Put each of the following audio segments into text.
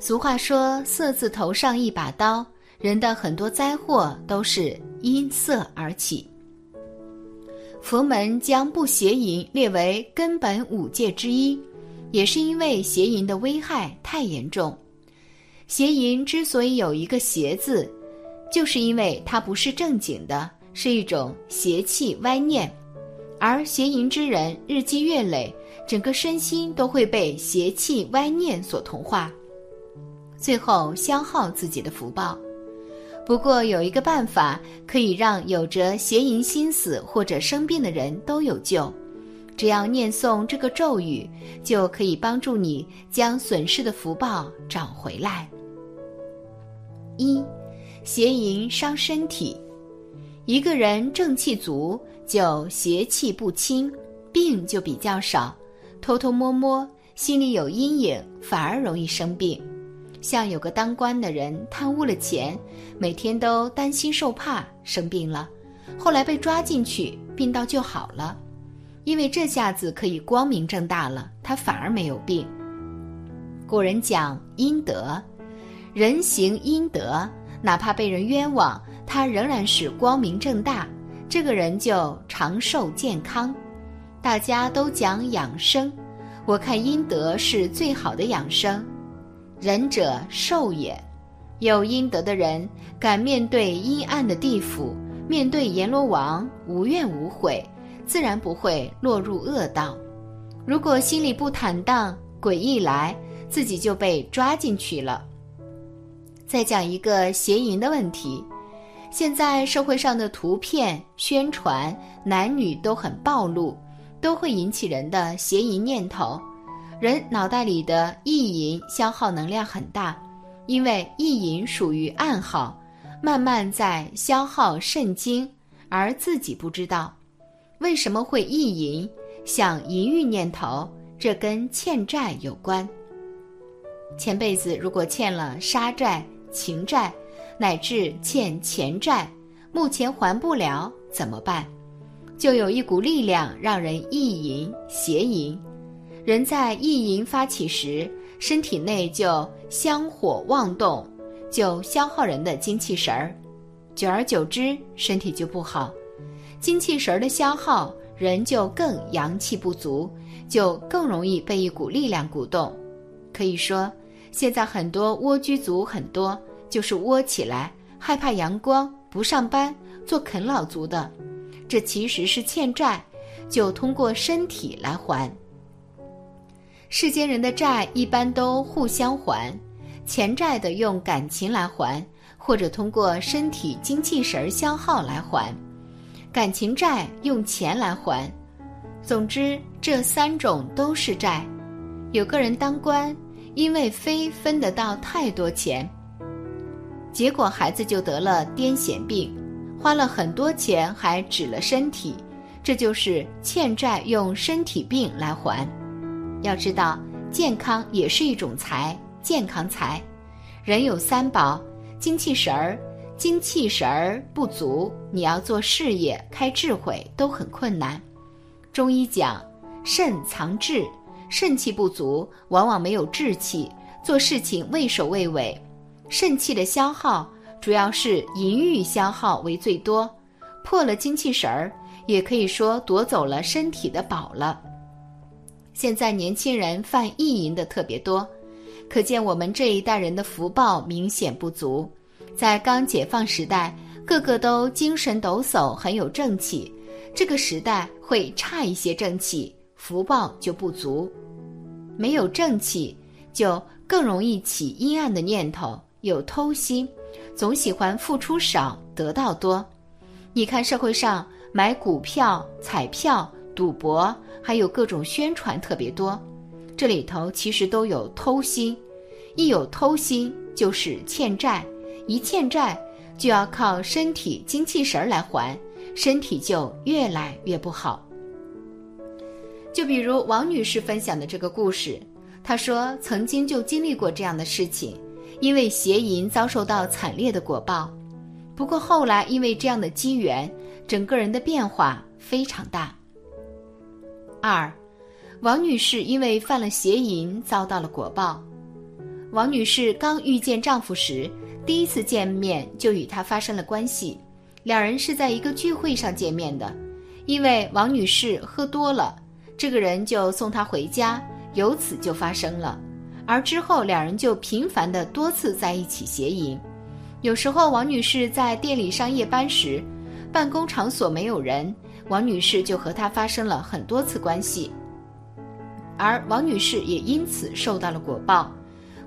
俗话说“色字头上一把刀”，人的很多灾祸都是因色而起。佛门将不邪淫列为根本五戒之一，也是因为邪淫的危害太严重。邪淫之所以有一个“邪”字，就是因为它不是正经的，是一种邪气歪念，而邪淫之人日积月累，整个身心都会被邪气歪念所同化，最后消耗自己的福报。不过有一个办法可以让有着邪淫心思或者生病的人都有救，只要念诵这个咒语，就可以帮助你将损失的福报找回来。一，邪淫伤身体，一个人正气足，就邪气不侵，病就比较少。偷偷摸摸，心里有阴影，反而容易生病。像有个当官的人贪污了钱，每天都担心受怕，生病了，后来被抓进去，病到就好了，因为这下子可以光明正大了，他反而没有病。古人讲阴德，人行阴德，哪怕被人冤枉，他仍然是光明正大，这个人就长寿健康。大家都讲养生，我看阴德是最好的养生。仁者寿也，有阴德的人敢面对阴暗的地府，面对阎罗王无怨无悔，自然不会落入恶道。如果心里不坦荡，鬼一来，自己就被抓进去了。再讲一个邪淫的问题，现在社会上的图片宣传，男女都很暴露，都会引起人的邪淫念头。人脑袋里的意淫消耗能量很大，因为意淫属于暗号，慢慢在消耗肾精，而自己不知道。为什么会意淫？想淫欲念头，这跟欠债有关。前辈子如果欠了杀债、情债，乃至欠钱债，目前还不了怎么办？就有一股力量让人意淫、邪淫。人在意淫发起时，身体内就香火妄动，就消耗人的精气神儿，久而久之，身体就不好。精气神儿的消耗，人就更阳气不足，就更容易被一股力量鼓动。可以说，现在很多蜗居族很多，就是窝起来，害怕阳光，不上班，做啃老族的。这其实是欠债，就通过身体来还。世间人的债一般都互相还，钱债的用感情来还，或者通过身体精气神消耗来还，感情债用钱来还。总之，这三种都是债。有个人当官，因为非分得到太多钱，结果孩子就得了癫痫病，花了很多钱还指了身体，这就是欠债用身体病来还。要知道，健康也是一种财，健康财。人有三宝，精气神儿，精气神儿不足，你要做事业、开智慧都很困难。中医讲，肾藏志，肾气不足，往往没有志气，做事情畏首畏尾。肾气的消耗，主要是淫欲消耗为最多，破了精气神儿，也可以说夺走了身体的宝了。现在年轻人犯意淫的特别多，可见我们这一代人的福报明显不足。在刚解放时代，个个都精神抖擞，很有正气；这个时代会差一些正气，福报就不足。没有正气，就更容易起阴暗的念头，有偷心，总喜欢付出少得到多。你看社会上买股票、彩票。赌博还有各种宣传特别多，这里头其实都有偷心，一有偷心就是欠债，一欠债就要靠身体精气神儿来还，身体就越来越不好。就比如王女士分享的这个故事，她说曾经就经历过这样的事情，因为邪淫遭受到惨烈的果报，不过后来因为这样的机缘，整个人的变化非常大。二，王女士因为犯了邪淫，遭到了果报。王女士刚遇见丈夫时，第一次见面就与他发生了关系。两人是在一个聚会上见面的，因为王女士喝多了，这个人就送她回家，由此就发生了。而之后两人就频繁的多次在一起邪淫。有时候王女士在店里上夜班时，办公场所没有人，王女士就和他发生了很多次关系。而王女士也因此受到了果报，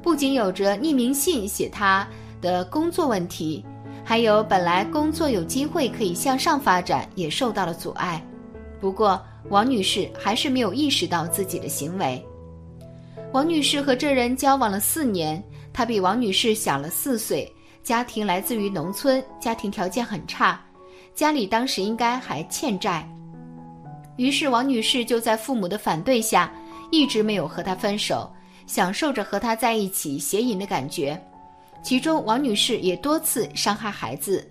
不仅有着匿名信写她的工作问题，还有本来工作有机会可以向上发展也受到了阻碍。不过王女士还是没有意识到自己的行为。王女士和这人交往了四年，他比王女士小了四岁，家庭来自于农村，家庭条件很差，家里当时应该还欠债，于是王女士就在父母的反对下。一直没有和他分手，享受着和他在一起邪淫的感觉。其中，王女士也多次伤害孩子，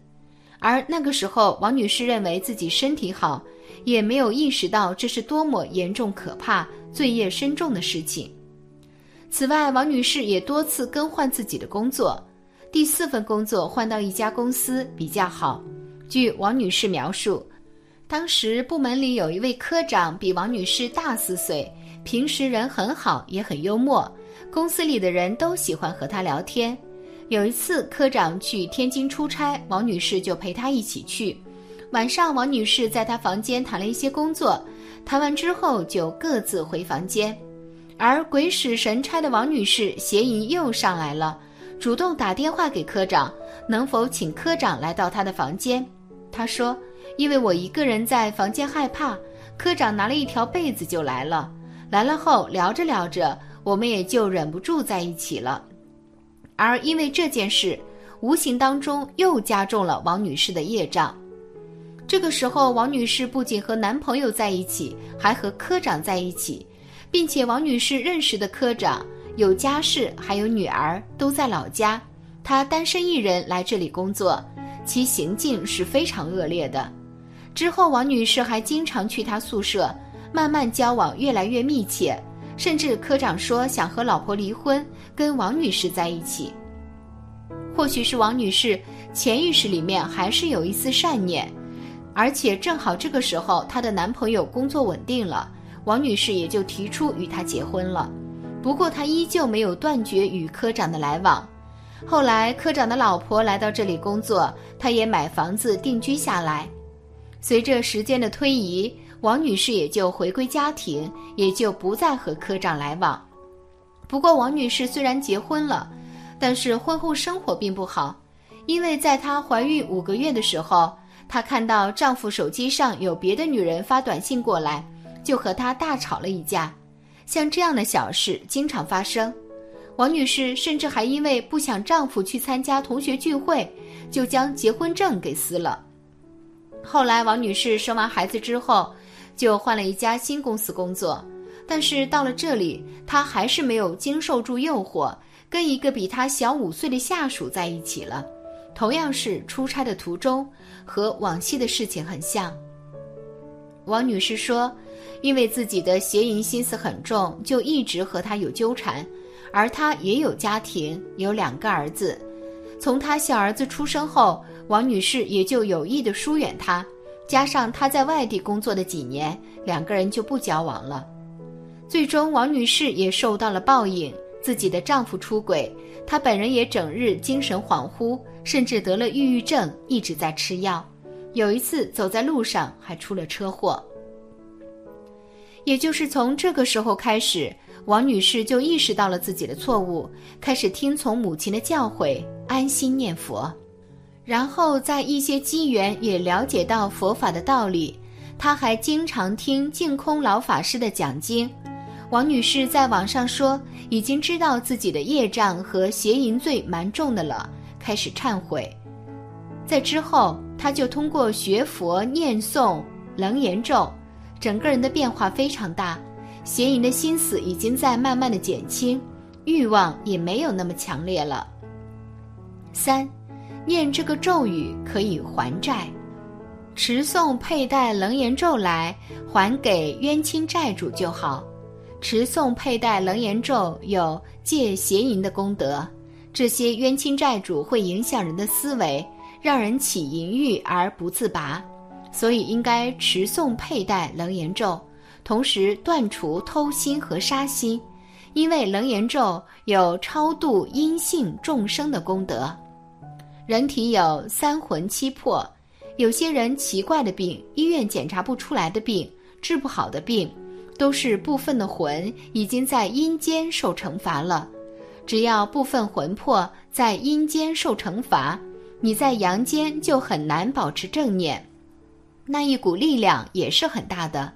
而那个时候，王女士认为自己身体好，也没有意识到这是多么严重可怕、罪业深重的事情。此外，王女士也多次更换自己的工作，第四份工作换到一家公司比较好。据王女士描述，当时部门里有一位科长比王女士大四岁。平时人很好，也很幽默，公司里的人都喜欢和他聊天。有一次，科长去天津出差，王女士就陪他一起去。晚上，王女士在他房间谈了一些工作，谈完之后就各自回房间。而鬼使神差的王女士邪淫又上来了，主动打电话给科长，能否请科长来到她的房间？他说：“因为我一个人在房间害怕。”科长拿了一条被子就来了。来了后聊着聊着，我们也就忍不住在一起了，而因为这件事，无形当中又加重了王女士的业障。这个时候，王女士不仅和男朋友在一起，还和科长在一起，并且王女士认识的科长有家室，还有女儿都在老家，她单身一人来这里工作，其行径是非常恶劣的。之后，王女士还经常去他宿舍。慢慢交往越来越密切，甚至科长说想和老婆离婚，跟王女士在一起。或许是王女士潜意识里面还是有一丝善念，而且正好这个时候她的男朋友工作稳定了，王女士也就提出与他结婚了。不过她依旧没有断绝与科长的来往。后来科长的老婆来到这里工作，她也买房子定居下来。随着时间的推移。王女士也就回归家庭，也就不再和科长来往。不过，王女士虽然结婚了，但是婚后生活并不好，因为在她怀孕五个月的时候，她看到丈夫手机上有别的女人发短信过来，就和他大吵了一架。像这样的小事经常发生，王女士甚至还因为不想丈夫去参加同学聚会，就将结婚证给撕了。后来，王女士生完孩子之后。就换了一家新公司工作，但是到了这里，她还是没有经受住诱惑，跟一个比她小五岁的下属在一起了。同样是出差的途中，和往昔的事情很像。王女士说，因为自己的邪淫心思很重，就一直和他有纠缠，而他也有家庭，有两个儿子。从他小儿子出生后，王女士也就有意的疏远他。加上他在外地工作的几年，两个人就不交往了。最终，王女士也受到了报应，自己的丈夫出轨，她本人也整日精神恍惚，甚至得了抑郁症，一直在吃药。有一次走在路上还出了车祸。也就是从这个时候开始，王女士就意识到了自己的错误，开始听从母亲的教诲，安心念佛。然后在一些机缘也了解到佛法的道理，她还经常听净空老法师的讲经。王女士在网上说，已经知道自己的业障和邪淫罪蛮重的了，开始忏悔。在之后，她就通过学佛念诵楞严咒，整个人的变化非常大，邪淫的心思已经在慢慢的减轻，欲望也没有那么强烈了。三。念这个咒语可以还债，持诵佩戴楞严咒来还给冤亲债主就好。持诵佩戴楞严咒有戒邪淫的功德，这些冤亲债主会影响人的思维，让人起淫欲而不自拔，所以应该持诵佩戴楞严咒，同时断除偷心和杀心，因为楞严咒有超度阴性众生的功德。人体有三魂七魄，有些人奇怪的病，医院检查不出来的病，治不好的病。都是部分的魂已经在阴间受惩罚了，只要部分魂魄在阴间受惩罚，你在阳间就很难保持正念，那一股力量也是很大的。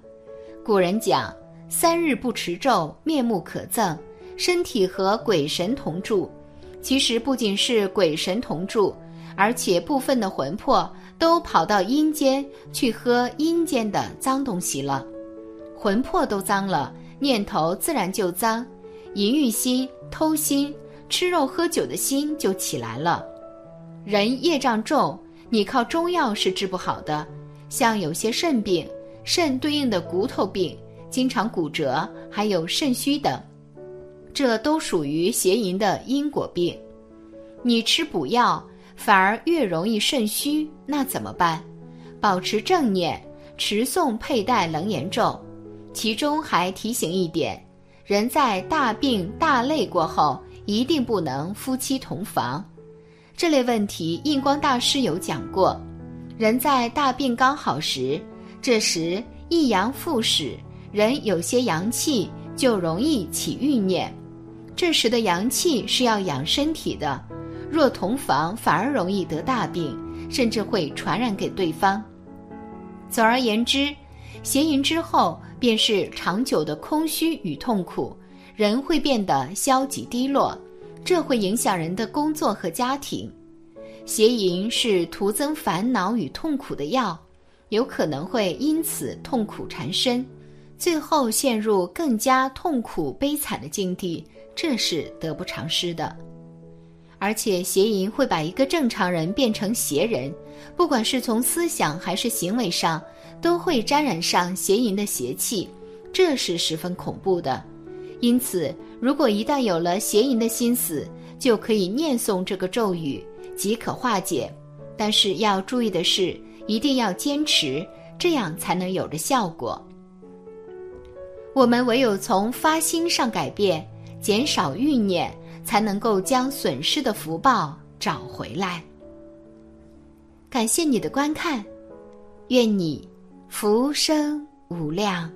古人讲：“三日不持咒，面目可憎，身体和鬼神同住。”其实不仅是鬼神同住，而且部分的魂魄都跑到阴间去喝阴间的脏东西了。魂魄都脏了，念头自然就脏，淫欲心、偷心、吃肉喝酒的心就起来了。人业障重，你靠中药是治不好的。像有些肾病，肾对应的骨头病，经常骨折，还有肾虚等，这都属于邪淫的因果病。你吃补药，反而越容易肾虚，那怎么办？保持正念，持诵佩戴楞严咒。其中还提醒一点：人在大病大累过后，一定不能夫妻同房。这类问题，印光大师有讲过。人在大病刚好时，这时一阳复始，人有些阳气就容易起欲念。这时的阳气是要养身体的，若同房，反而容易得大病，甚至会传染给对方。总而言之。邪淫之后，便是长久的空虚与痛苦，人会变得消极低落，这会影响人的工作和家庭。邪淫是徒增烦恼与痛苦的药，有可能会因此痛苦缠身，最后陷入更加痛苦悲惨的境地，这是得不偿失的。而且邪淫会把一个正常人变成邪人，不管是从思想还是行为上。都会沾染上邪淫的邪气，这是十分恐怖的。因此，如果一旦有了邪淫的心思，就可以念诵这个咒语，即可化解。但是要注意的是，一定要坚持，这样才能有着效果。我们唯有从发心上改变，减少欲念，才能够将损失的福报找回来。感谢你的观看，愿你。福生无量。